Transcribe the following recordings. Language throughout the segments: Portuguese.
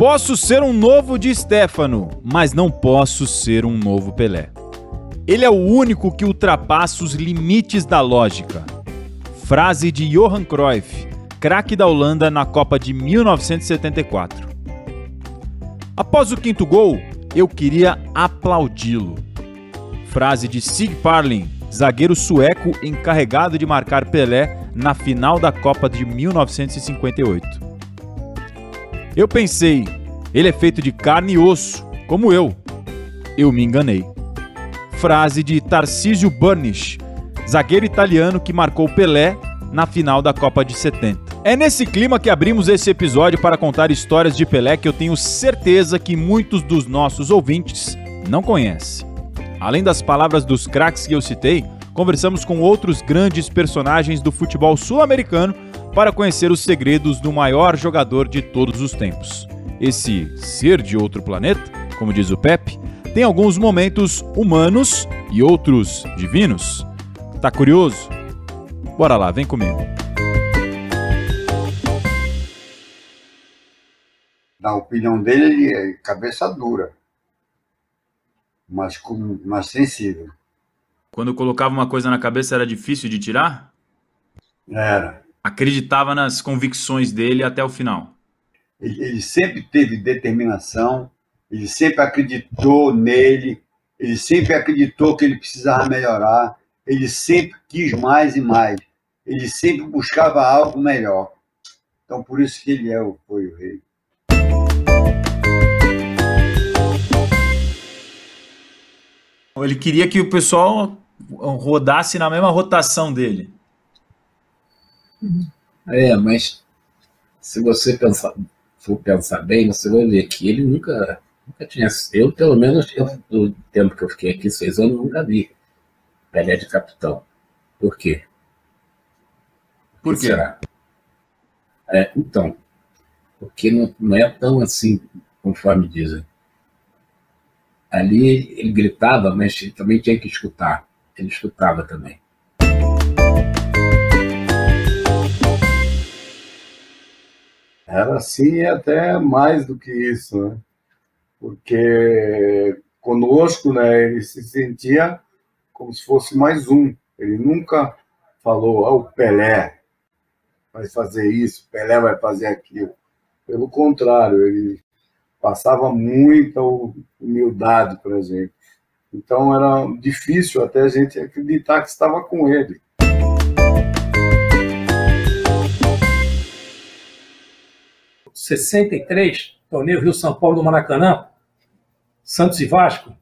Posso ser um novo de Stefano, mas não posso ser um novo Pelé. Ele é o único que ultrapassa os limites da lógica. Frase de Johan Cruyff, craque da Holanda na Copa de 1974. Após o quinto gol, eu queria aplaudi-lo. Frase de Sig Parlin, zagueiro sueco encarregado de marcar Pelé na final da Copa de 1958. Eu pensei, ele é feito de carne e osso, como eu. Eu me enganei. Frase de Tarcísio Burnish, zagueiro italiano que marcou Pelé na final da Copa de 70. É nesse clima que abrimos esse episódio para contar histórias de Pelé que eu tenho certeza que muitos dos nossos ouvintes não conhecem. Além das palavras dos craques que eu citei, conversamos com outros grandes personagens do futebol sul-americano para conhecer os segredos do maior jogador de todos os tempos. Esse ser de outro planeta, como diz o Pepe, tem alguns momentos humanos e outros divinos. Tá curioso? Bora lá, vem comigo. Na opinião dele, ele é cabeça dura, mas, com, mais sensível. Quando colocava uma coisa na cabeça era difícil de tirar? Era. Acreditava nas convicções dele até o final. Ele, ele sempre teve determinação, ele sempre acreditou nele, ele sempre acreditou que ele precisava melhorar, ele sempre quis mais e mais, ele sempre buscava algo melhor. Então, por isso que ele é, foi o rei. Ele queria que o pessoal rodasse na mesma rotação dele. É, mas se você pensar, for pensar bem, você vai ver que ele nunca, nunca tinha. Eu, pelo menos, eu, no tempo que eu fiquei aqui, seis anos, nunca vi Pelé de capitão. Por quê? Por quê? Será? É, então, porque não, não é tão assim, conforme dizem. Ali ele gritava, mas ele também tinha que escutar. Ele escutava também. Era assim e até mais do que isso, né? Porque conosco, né, ele se sentia como se fosse mais um. Ele nunca falou, ah, o Pelé vai fazer isso, Pelé vai fazer aquilo. Pelo contrário, ele passava muita humildade para a gente. Então era difícil até a gente acreditar que estava com ele. ...63, torneio Rio-São Paulo do Maracanã, Santos e Vasco,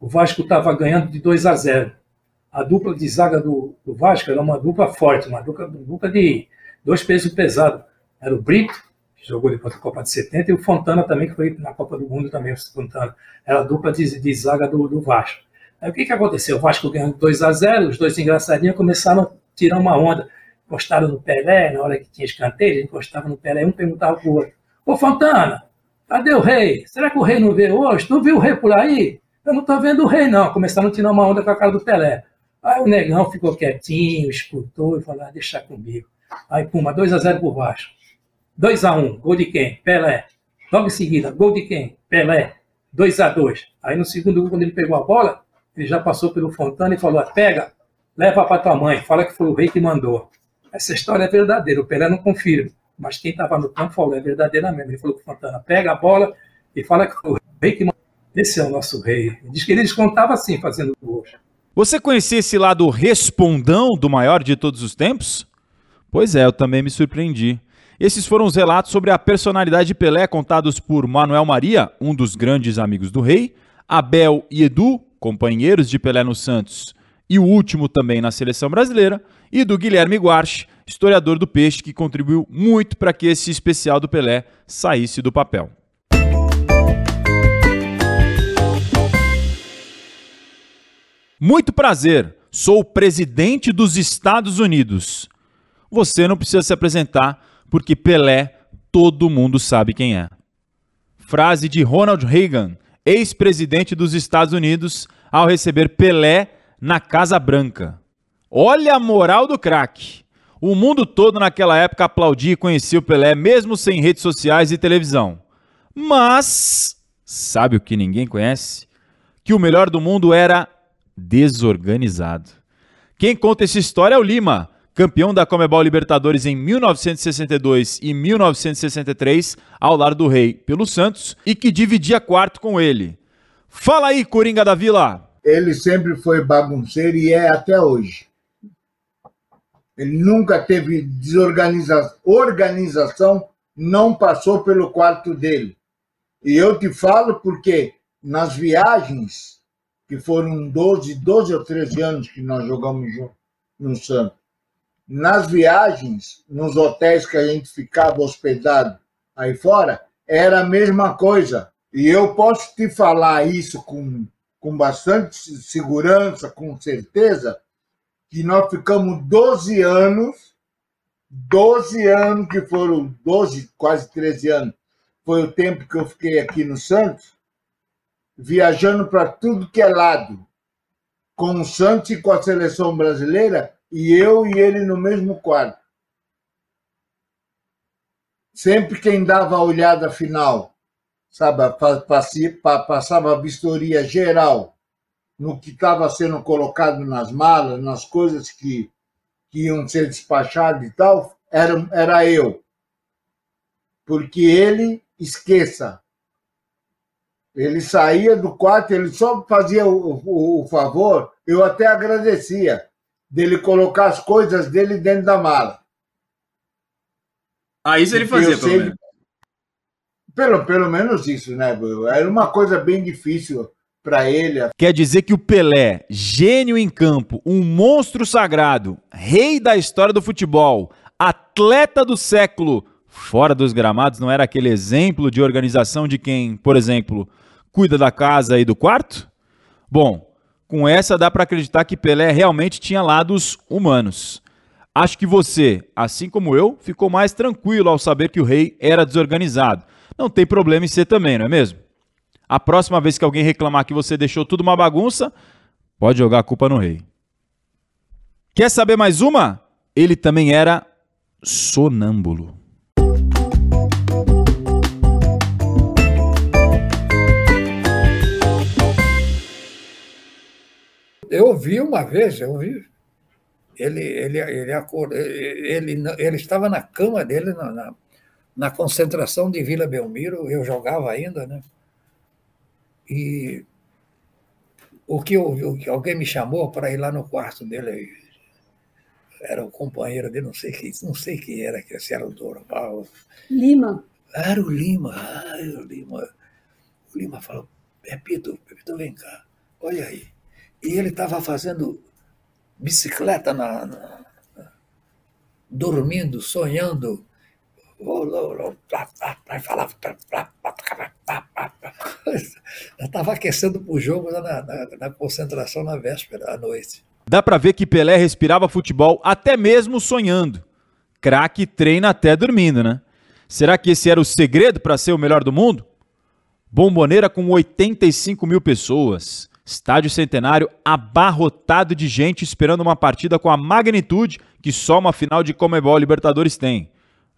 o Vasco estava ganhando de 2 a 0. A dupla de zaga do, do Vasco era uma dupla forte, uma dupla, dupla de dois pesos pesados. Era o Brito que jogou depois da Copa de 70, e o Fontana também, que foi na Copa do Mundo também, o Fontana. Era a dupla de, de zaga do, do, Vasco. Aí o que, que aconteceu? O Vasco ganhando 2 a 0 os dois engraçadinhos começaram a tirar uma onda. Encostaram no Pelé, na hora que tinha escanteio, encostavam no Pelé, um perguntava pro outro, ô Fontana, cadê o rei? Será que o rei não veio hoje? Tu viu o rei por aí? Eu não tô vendo o rei, não. Começaram a tirar uma onda com a cara do Pelé. Aí o negão ficou quietinho, escutou e falou, ah, deixa comigo. Aí, puma, 2 a 0 pro Vasco. 2 a 1 gol de quem? Pelé. Logo em seguida, gol de quem? Pelé. 2 a 2 Aí no segundo gol, quando ele pegou a bola, ele já passou pelo Fontana e falou: pega, leva para tua mãe, fala que foi o rei que mandou. Essa história é verdadeira, o Pelé não confirma. Mas quem estava no campo falou: é verdadeira mesmo. Ele falou para o Fontana: pega a bola e fala que o rei que. Esse é o nosso rei. Diz que ele descontava assim, fazendo gols. Você conhecia esse lado respondão do maior de todos os tempos? Pois é, eu também me surpreendi. Esses foram os relatos sobre a personalidade de Pelé contados por Manuel Maria, um dos grandes amigos do rei, Abel e Edu, companheiros de Pelé no Santos, e o último também na seleção brasileira, e do Guilherme Guarche, historiador do peixe que contribuiu muito para que esse especial do Pelé saísse do papel. Muito prazer, sou o presidente dos Estados Unidos. Você não precisa se apresentar porque Pelé todo mundo sabe quem é. Frase de Ronald Reagan, ex-presidente dos Estados Unidos, ao receber Pelé na Casa Branca. Olha a moral do craque. O mundo todo naquela época aplaudia e conhecia o Pelé, mesmo sem redes sociais e televisão. Mas sabe o que ninguém conhece? Que o melhor do mundo era desorganizado. Quem conta essa história é o Lima, campeão da Comebol Libertadores em 1962 e 1963, ao lado do Rei pelo Santos, e que dividia quarto com ele. Fala aí, Coringa da Vila! Ele sempre foi bagunceiro e é até hoje. Ele nunca teve desorganização, organização não passou pelo quarto dele. E eu te falo porque nas viagens, que foram 12, 12 ou 13 anos que nós jogamos no Santos, nas viagens, nos hotéis que a gente ficava hospedado aí fora, era a mesma coisa. E eu posso te falar isso com, com bastante segurança, com certeza, que nós ficamos 12 anos, 12 anos, que foram 12, quase 13 anos, foi o tempo que eu fiquei aqui no Santos, viajando para tudo que é lado, com o Santos e com a seleção brasileira, e eu e ele no mesmo quarto. Sempre quem dava a olhada final, sabe, passava a vistoria geral no que estava sendo colocado nas malas, nas coisas que, que iam ser despachadas e tal, era, era eu. Porque ele, esqueça, ele saía do quarto, ele só fazia o, o, o favor, eu até agradecia dele colocar as coisas dele dentro da mala. Ah, isso ele fazia, pelo menos. Pelo, pelo menos isso, né? Era uma coisa bem difícil para ele. Quer dizer que o Pelé, gênio em campo, um monstro sagrado, rei da história do futebol, atleta do século, fora dos gramados, não era aquele exemplo de organização de quem, por exemplo, cuida da casa e do quarto? Bom, com essa dá para acreditar que Pelé realmente tinha lados humanos. Acho que você, assim como eu, ficou mais tranquilo ao saber que o rei era desorganizado. Não tem problema em ser também, não é mesmo? A próxima vez que alguém reclamar que você deixou tudo uma bagunça, pode jogar a culpa no rei. Quer saber mais uma? Ele também era sonâmbulo. Eu vi uma vez, eu vi. Ele, ele, ele, ele, ele estava na cama dele, na, na, na concentração de Vila Belmiro, eu jogava ainda, né? E o que, eu, alguém me chamou para ir lá no quarto dele, era o companheiro dele, não sei quem, não sei quem era, se era o Doroval. Lima. Era o Lima, ai, o Lima. O Lima falou, Pepito, Pepito, vem cá, olha aí. E ele estava fazendo bicicleta na, na, dormindo, sonhando. Falava. estava aquecendo para o jogo na, na, na, concentração na véspera, à noite. Dá para ver que Pelé respirava futebol até mesmo sonhando. Craque treina até dormindo, né? Será que esse era o segredo para ser o melhor do mundo? Bomboneira com 85 mil pessoas. Estádio Centenário abarrotado de gente esperando uma partida com a magnitude que só uma final de Comebol Libertadores tem.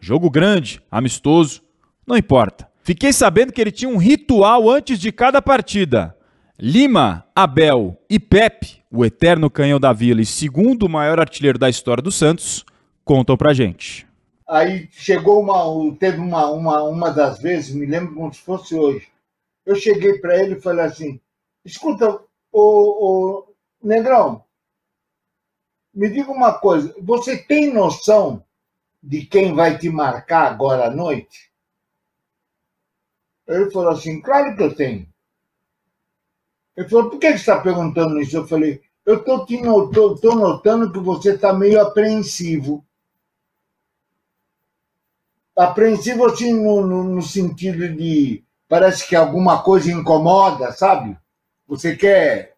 Jogo grande, amistoso, não importa. Fiquei sabendo que ele tinha um ritual antes de cada partida. Lima, Abel e Pepe, o eterno canhão da Vila e segundo maior artilheiro da história do Santos, contam pra gente. Aí chegou uma, teve uma, uma, uma das vezes, me lembro como se fosse hoje. Eu cheguei para ele e falei assim: Escuta, o, Negrão, me diga uma coisa, você tem noção de quem vai te marcar agora à noite? Ele falou assim, claro que eu tenho. Ele falou, por que você está perguntando isso? Eu falei, eu estou notando que você está meio apreensivo. Apreensivo assim no, no, no sentido de parece que alguma coisa incomoda, sabe? Você quer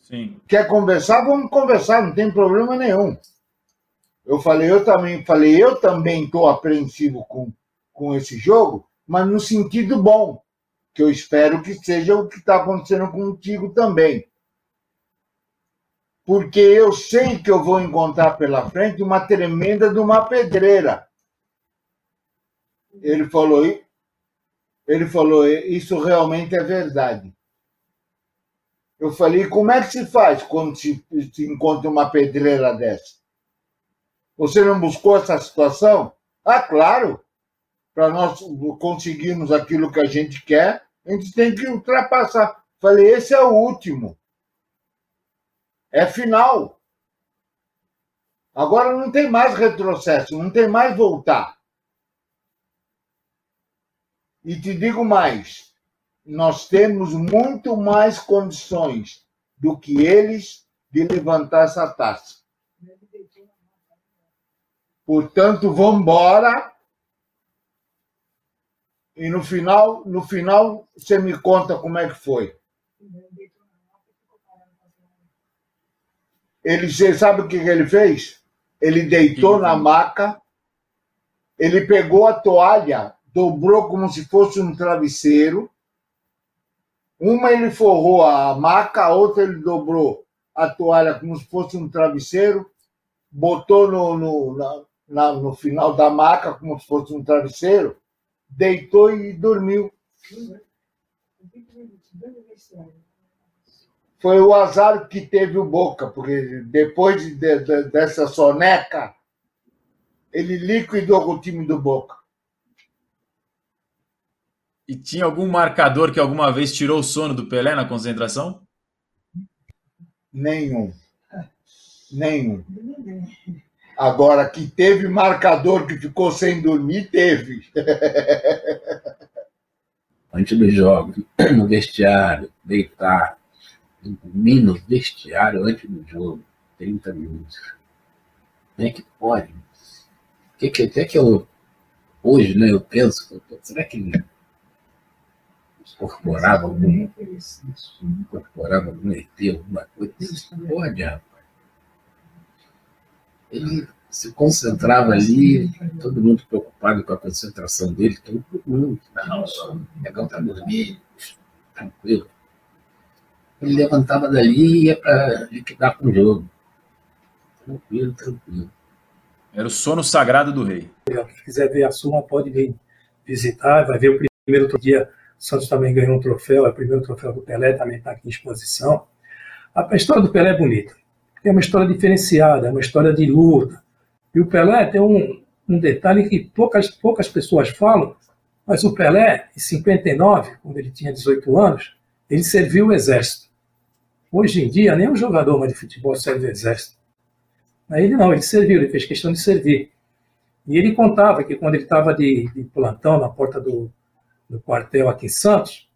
Sim. quer conversar? Vamos conversar, não tem problema nenhum. Eu falei, eu também falei, eu também estou apreensivo com, com esse jogo, mas no sentido bom, que eu espero que seja o que está acontecendo contigo também. Porque eu sei que eu vou encontrar pela frente uma tremenda de uma pedreira. Ele falou, Ele falou: Isso realmente é verdade. Eu falei: Como é que se faz quando se, se encontra uma pedreira dessa? Você não buscou essa situação? Ah, claro! Para nós conseguirmos aquilo que a gente quer, a gente tem que ultrapassar. Falei: Esse é o último. É final. Agora não tem mais retrocesso, não tem mais voltar. E te digo mais: nós temos muito mais condições do que eles de levantar essa taça. Portanto, vamos embora. E no final, no final, você me conta como é que foi. Ele, você sabe o que ele fez? Ele deitou na maca, ele pegou a toalha, dobrou como se fosse um travesseiro. Uma ele forrou a maca, a outra ele dobrou a toalha como se fosse um travesseiro, botou no, no, na, na, no final da maca como se fosse um travesseiro, deitou e dormiu. Foi o azar que teve o Boca, porque depois de, de, dessa soneca, ele liquidou o time do Boca. E tinha algum marcador que alguma vez tirou o sono do Pelé na concentração? Nenhum. Nenhum. Agora, que teve marcador que ficou sem dormir, teve. Antes dos jogos, no vestiário, deitar, dormir no vestiário antes do jogo, 30 minutos. Como é que pode? Que, que, até que eu, hoje, né, eu penso, será que incorporava algum, incorporava algum ET, alguma coisa? Isso pode, rapaz ele se concentrava ali, todo mundo preocupado com a concentração dele, todo mundo, não, só legal para dormir, tranquilo. Ele levantava dali e ia para liquidar com o jogo. Tranquilo, tranquilo. Era o sono sagrado do rei. Se quiser ver a sua, pode vir visitar, vai ver o primeiro outro dia. O Santos também ganhou um troféu, é o primeiro troféu do Pelé, também está aqui em exposição. A história do Pelé é bonita é uma história diferenciada, é uma história de luta. E o Pelé tem um, um detalhe que poucas, poucas pessoas falam, mas o Pelé, em 59, quando ele tinha 18 anos, ele serviu o exército. Hoje em dia, nem um jogador mais de futebol serve o exército. Ele não, ele serviu, ele fez questão de servir. E ele contava que quando ele estava de, de, plantão na porta do, do quartel aqui em Santos,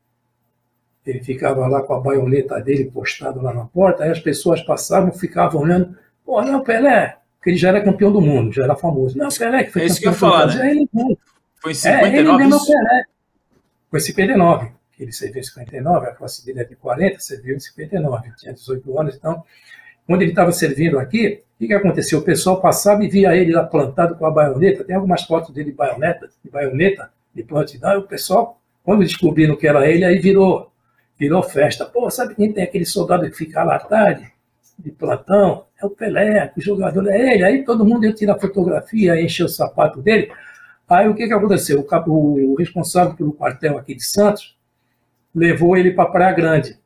ele ficava lá com a baioneta dele postado lá na porta, aí as pessoas passavam, ficavam olhando, pô, não, Pelé, porque ele já era campeão do mundo, já era famoso. Não, Pelé que foi é isso que eu falar, né? Ele, foi em 59 é, ele mesmo? Pelé. Foi em 59, ele serviu em 59, a classe dele é de 40, serviu em 59, tinha 18 anos, então, quando ele estava servindo aqui, o que, que aconteceu? O pessoal passava e via ele lá plantado com a baioneta, tem algumas fotos dele de baioneta, de baioneta, de plantidão, e o pessoal, quando descobriram que era ele, aí virou virou festa. Pô, sabe quem tem aquele soldado que fica lá à tarde, de plantão? É o Pelé, o jogador é ele. Aí todo mundo ia tirar fotografia, encher o sapato dele. Aí o que, que aconteceu? O, o responsável pelo quartel aqui de Santos levou ele para Praia Grande,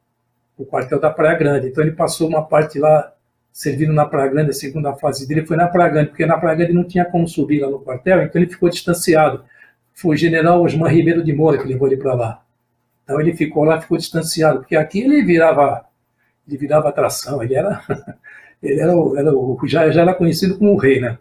o quartel da Praia Grande. Então ele passou uma parte lá servindo na Praia Grande, a segunda fase dele foi na Praia Grande, porque na Praia Grande não tinha como subir lá no quartel, então ele ficou distanciado. Foi o general Osman Ribeiro de Moura que levou ele para lá. Então ele ficou lá, ficou distanciado, porque aqui ele virava, ele virava atração, ele era, ele era, era já, já era conhecido como o rei, né?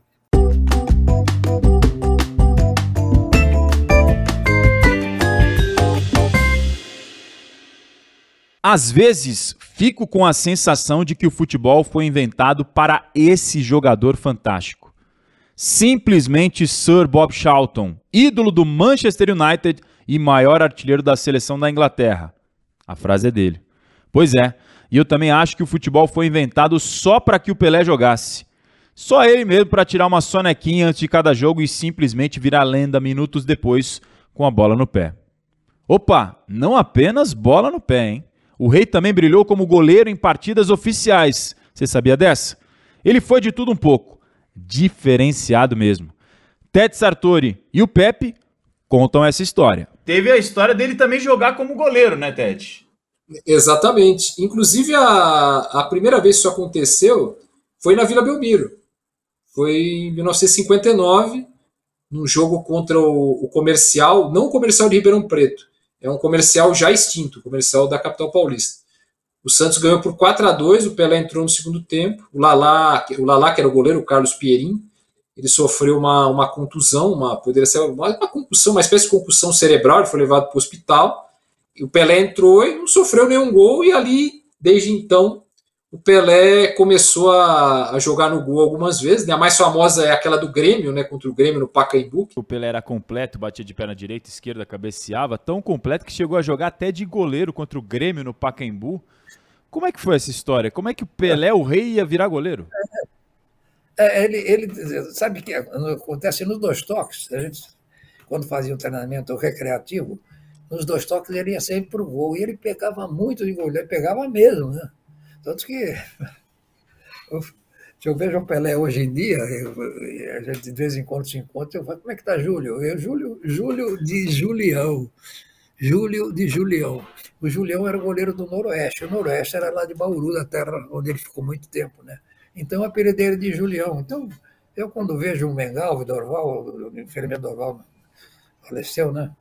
Às vezes, fico com a sensação de que o futebol foi inventado para esse jogador fantástico. Simplesmente Sir Bob Charlton, ídolo do Manchester United e maior artilheiro da seleção da Inglaterra. A frase é dele. Pois é, e eu também acho que o futebol foi inventado só para que o Pelé jogasse. Só ele mesmo para tirar uma sonequinha antes de cada jogo e simplesmente virar lenda minutos depois com a bola no pé. Opa, não apenas bola no pé, hein? O Rei também brilhou como goleiro em partidas oficiais. Você sabia dessa? Ele foi de tudo um pouco. Diferenciado mesmo. Ted Sartori e o Pepe contam essa história. teve a história dele também jogar como goleiro, né, Ted? Exatamente. Inclusive, a, a primeira vez que isso aconteceu foi na Vila Belmiro. Foi em 1959, num jogo contra o, o comercial, não o comercial de Ribeirão Preto, é um comercial já extinto, o comercial da capital paulista. O Santos ganhou por 4 a 2 o Pelé entrou no segundo tempo. O Lalá, o Lalá que era o goleiro, o Carlos Pierin, ele sofreu uma, uma contusão, uma poderia ser uma, uma concussão, uma espécie de concussão cerebral, ele foi levado para o hospital. E o Pelé entrou e não sofreu nenhum gol, e ali, desde então, o Pelé começou a, a, jogar no gol algumas vezes. Né? A mais famosa é aquela do Grêmio, né? Contra o Grêmio no Pacaembu. O Pelé era completo, batia de perna direita, esquerda, cabeceava, tão completo que chegou a jogar até de goleiro contra o Grêmio no Pacaembu. Como é que foi essa história? Como é que o Pelé, o rei, ia virar goleiro? É, ele, ele sabe que acontece nos dois toques. A gente, quando fazia um treinamento recreativo, nos dois toques ele ia sempre para o gol. E ele pegava muito de goleiro, pegava mesmo, né? Tanto que se eu vejo o Pelé hoje em dia, eu, a gente de vez em quando se encontra, eu falo, como é que tá Júlio? Eu, Júlio, Júlio de Julião. Júlio de Julião. O Julião era o goleiro do Noroeste. O Noroeste era lá de Bauru, da terra onde ele ficou muito tempo, né? Então, a apelido de Julião. Então, eu quando vejo o Mengal, o Dorval, o enfermeiro Dorval faleceu, né?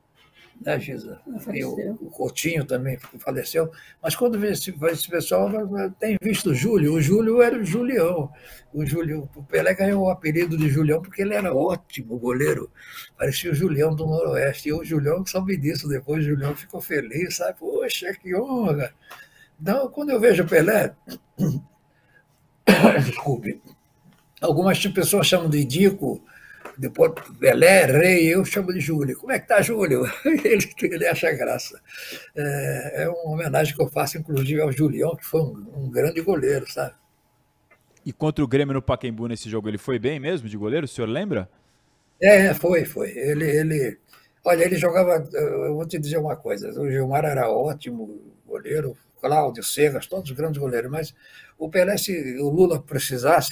Né, Gisa? E o, o Coutinho também faleceu. Mas quando vê esse, esse pessoal, tem visto o Júlio. O Júlio era o Julião. O, Júlio, o Pelé ganhou o apelido de Julião porque ele era ótimo goleiro. Parecia o Julião do Noroeste. E o Julião soube disso depois. O Julião ficou feliz, sabe? Poxa, que honra! Então, quando eu vejo o Pelé, Desculpe. Algumas pessoas chamam de Dico, depois Pelé, Rei, eu chamo de Júlio. Como é que tá, Júlio? Ele, ele acha graça. É, é, uma homenagem que eu faço, inclusive, ao Julião, que foi um, um, grande goleiro, sabe? E contra o Grêmio no Pacaembu nesse jogo, ele foi bem mesmo de goleiro? O senhor lembra? É, foi, foi. Ele, ele, olha, ele jogava. Eu vou te dizer uma coisa: o Gilmar era ótimo goleiro, Cláudio, Cegas, todos grandes goleiros, mas o Pelé, se o Lula precisasse,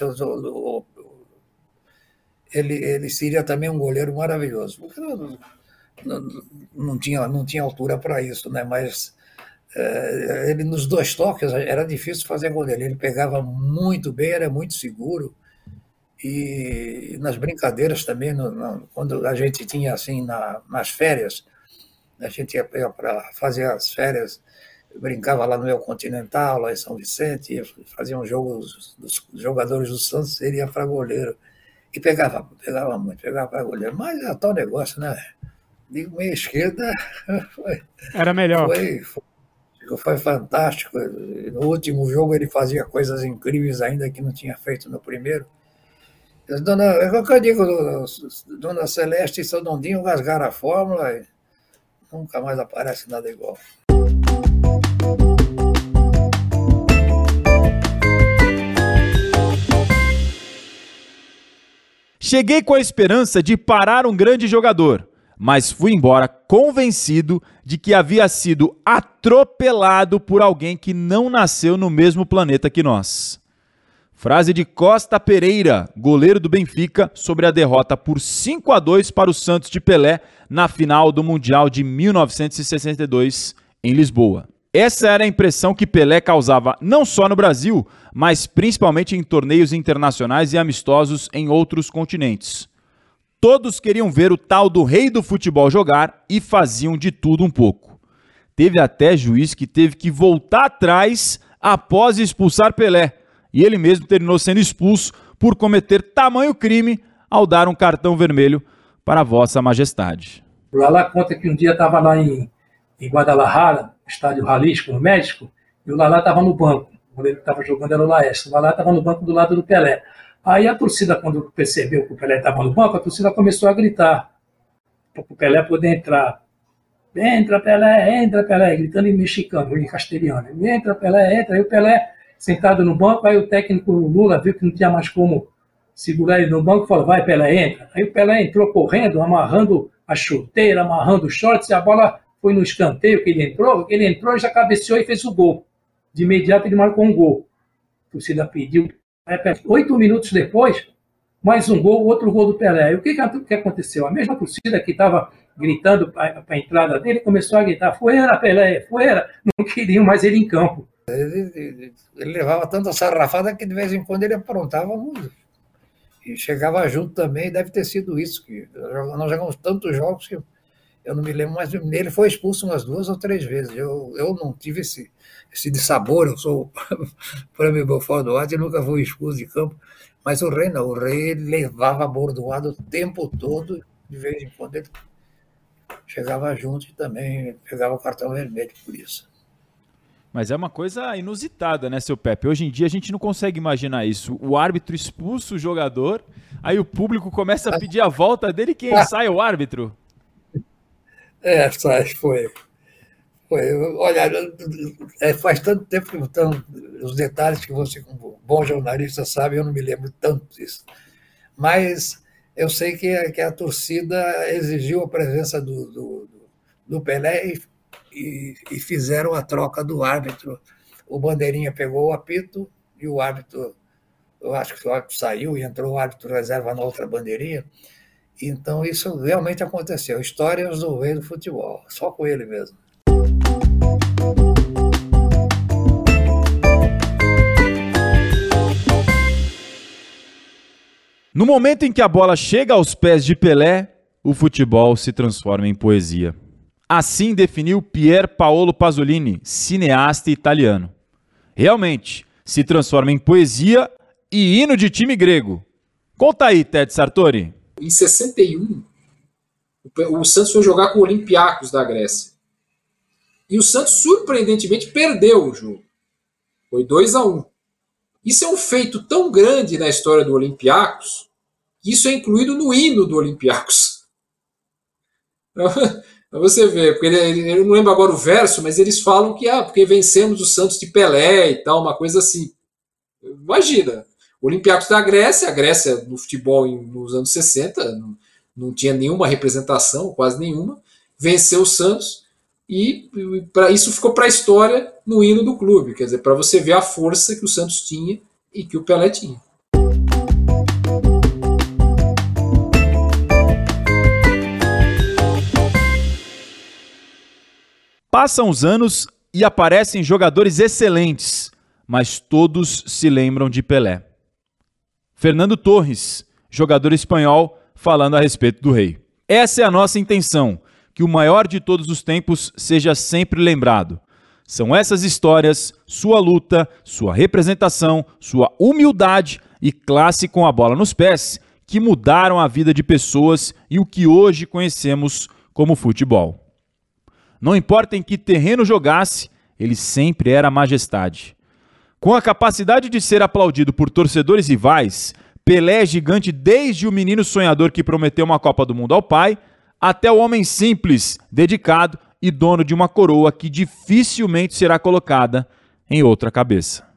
ele, ele seria também um goleiro maravilhoso. Não, não, tinha, não tinha altura para isso, né? mas é, ele nos dois toques era difícil fazer gol dele. Ele pegava muito bem, era muito seguro. E nas brincadeiras também, no, no, quando a gente tinha assim na, nas férias, a gente ia para fazer as férias brincava lá no meu Continental, lá em São Vicente, fazia um jogo dos jogadores do Santos, ele ia para goleiro. E pegava, pegava muito, pegava para goleiro. Mas é tal negócio, né? De meia esquerda foi, Era melhor. Foi, foi, foi fantástico. No último jogo ele fazia coisas incríveis ainda que não tinha feito no primeiro. Dona, é o que eu digo, Dona Celeste e São Dondinho rasgaram a fórmula e nunca mais aparece nada igual. Cheguei com a esperança de parar um grande jogador, mas fui embora convencido de que havia sido atropelado por alguém que não nasceu no mesmo planeta que nós. Frase de Costa Pereira, goleiro do Benfica, sobre a derrota por 5 a 2 para o Santos de Pelé na final do Mundial de 1962 em Lisboa. Essa era a impressão que Pelé causava não só no Brasil, mas principalmente em torneios internacionais e amistosos em outros continentes. Todos queriam ver o tal do rei do futebol jogar e faziam de tudo um pouco. Teve até juiz que teve que voltar atrás após expulsar Pelé, e ele mesmo terminou sendo expulso por cometer tamanho crime ao dar um cartão vermelho para Vossa Majestade. Lá conta que um dia estava lá em, em Guadalajara, estádio Jalisco, no México, e o Lalá estava no banco. O goleiro que estava jogando era o Laércio. O Lalá estava no banco do lado do Pelé. Aí a torcida, quando percebeu que o Pelé estava no banco, a torcida começou a gritar para o Pelé poder entrar. Entra, Pelé, entra, Pelé, gritando em mexicano, em castelhano. Entra, Pelé, entra. Aí o Pelé, sentado no banco, aí o técnico Lula viu que não tinha mais como segurar ele no banco e falou: vai, Pelé, entra. Aí o Pelé entrou correndo, amarrando a chuteira, amarrando os shorts, e a bola foi no escanteio que ele entrou, ele entrou já cabeceou e fez o gol. De imediato ele marcou um gol. A torcida pediu. Oito minutos depois, mais um gol, outro gol do Pelé. E o que, que aconteceu? A mesma torcida que estava gritando para a entrada dele, começou a gritar: Fuera, Pelé, fuera! Não queriam mais ele em campo. Ele, ele, ele levava tanta sarrafada que de vez em quando ele aprontava muito. E chegava junto também, deve ter sido isso. que Nós jogamos tantos jogos que eu não me lembro, mas ele foi expulso umas duas ou três vezes. Eu, eu não tive esse, esse de sabor, eu sou para mim fora do e nunca fui expulso de campo. Mas o rei não, o rei levava bordoado o tempo todo, de vez em quando ele chegava junto e também pegava o cartão vermelho por isso. Mas é uma coisa inusitada, né, seu Pepe? Hoje em dia a gente não consegue imaginar isso. O árbitro expulsa o jogador, aí o público começa a pedir a volta dele, quem sai é o árbitro. É, sai, foi. foi. Olha, é, faz tanto tempo que estão os detalhes que você, como bom jornalista, sabe, eu não me lembro tanto disso. Mas eu sei que, a, que a torcida exigiu a presença do, do, do Pelé e, e, e, fizeram a troca do árbitro. O Bandeirinha pegou o apito e o árbitro, eu acho que o árbitro saiu e entrou o árbitro reserva na outra bandeirinha. Então isso realmente aconteceu. Histórias do rei do futebol, só com ele mesmo. No momento em que a bola chega aos pés de Pelé, o futebol se transforma em poesia. Assim definiu Pier Paolo Pasolini, cineasta italiano. Realmente, se transforma em poesia e hino de time grego. Conta aí, Ted Sartori. Em 61, o Santos foi jogar com o Olympiacos da Grécia. E o Santos, surpreendentemente, perdeu o jogo. Foi 2 a 1 Isso é um feito tão grande na história do Olympiacos que isso é incluído no hino do Olympiacos. Pra você ver, porque ele, eu não lembro agora o verso, mas eles falam que ah, porque vencemos o Santos de Pelé e tal, uma coisa assim. Imagina, Olympiacos da Grécia, a Grécia no futebol nos anos 60 não, não tinha nenhuma representação, quase nenhuma, venceu o Santos e para isso ficou para a história no hino do clube, quer dizer, para você ver a força que o Santos tinha e que o Pelé tinha. Passam os anos e aparecem jogadores excelentes, mas todos se lembram de Pelé. Fernando Torres, jogador espanhol, falando a respeito do rei. Essa é a nossa intenção, que o maior de todos os tempos seja sempre lembrado. São essas histórias, sua luta, sua representação, sua humildade e classe com a bola nos pés que mudaram a vida de pessoas e o que hoje conhecemos como futebol. Não importa em que terreno jogasse, ele sempre era majestade. Com a capacidade de ser aplaudido por torcedores rivais, Pelé é gigante desde o menino sonhador que prometeu uma Copa do Mundo ao pai, até o homem simples, dedicado e dono de uma coroa que dificilmente será colocada em outra cabeça.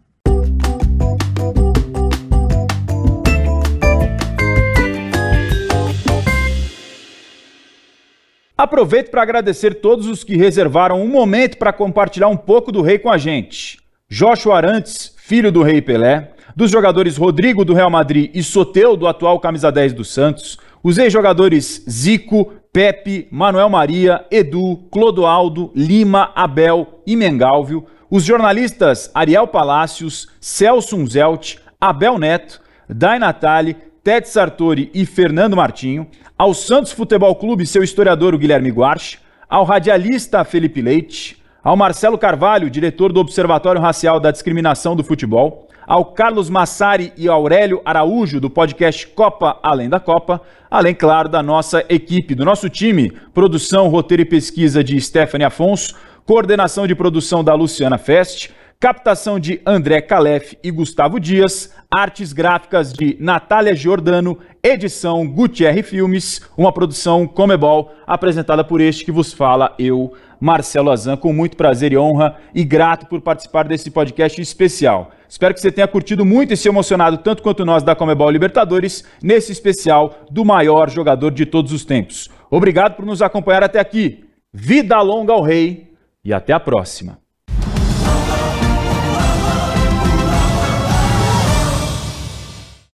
Aproveito para agradecer todos os que reservaram um momento para compartilhar um pouco do rei com a gente. Joshua Arantes, filho do Rei Pelé, dos jogadores Rodrigo do Real Madrid e Soteu do atual camisa 10 do Santos, os ex-jogadores Zico, Pepe, Manuel Maria, Edu, Clodoaldo, Lima, Abel e Mengalvio, os jornalistas Ariel Palácios, Celso Unzelt, Abel Neto, Dai Natali, Ted Sartori e Fernando Martinho, ao Santos Futebol Clube seu historiador Guilherme Guarche, ao radialista Felipe Leite, ao Marcelo Carvalho, diretor do Observatório Racial da Discriminação do Futebol, ao Carlos Massari e Aurélio Araújo, do podcast Copa Além da Copa, além, claro, da nossa equipe, do nosso time, produção, roteiro e pesquisa de Stephanie Afonso, coordenação de produção da Luciana Fest, captação de André Calef e Gustavo Dias, artes gráficas de Natália Giordano, edição Gutierre Filmes, uma produção Comebol, apresentada por este que vos fala, eu, Marcelo Azan, com muito prazer e honra e grato por participar desse podcast especial. Espero que você tenha curtido muito e se emocionado tanto quanto nós da Comebol Libertadores, nesse especial do maior jogador de todos os tempos. Obrigado por nos acompanhar até aqui. Vida longa ao rei e até a próxima.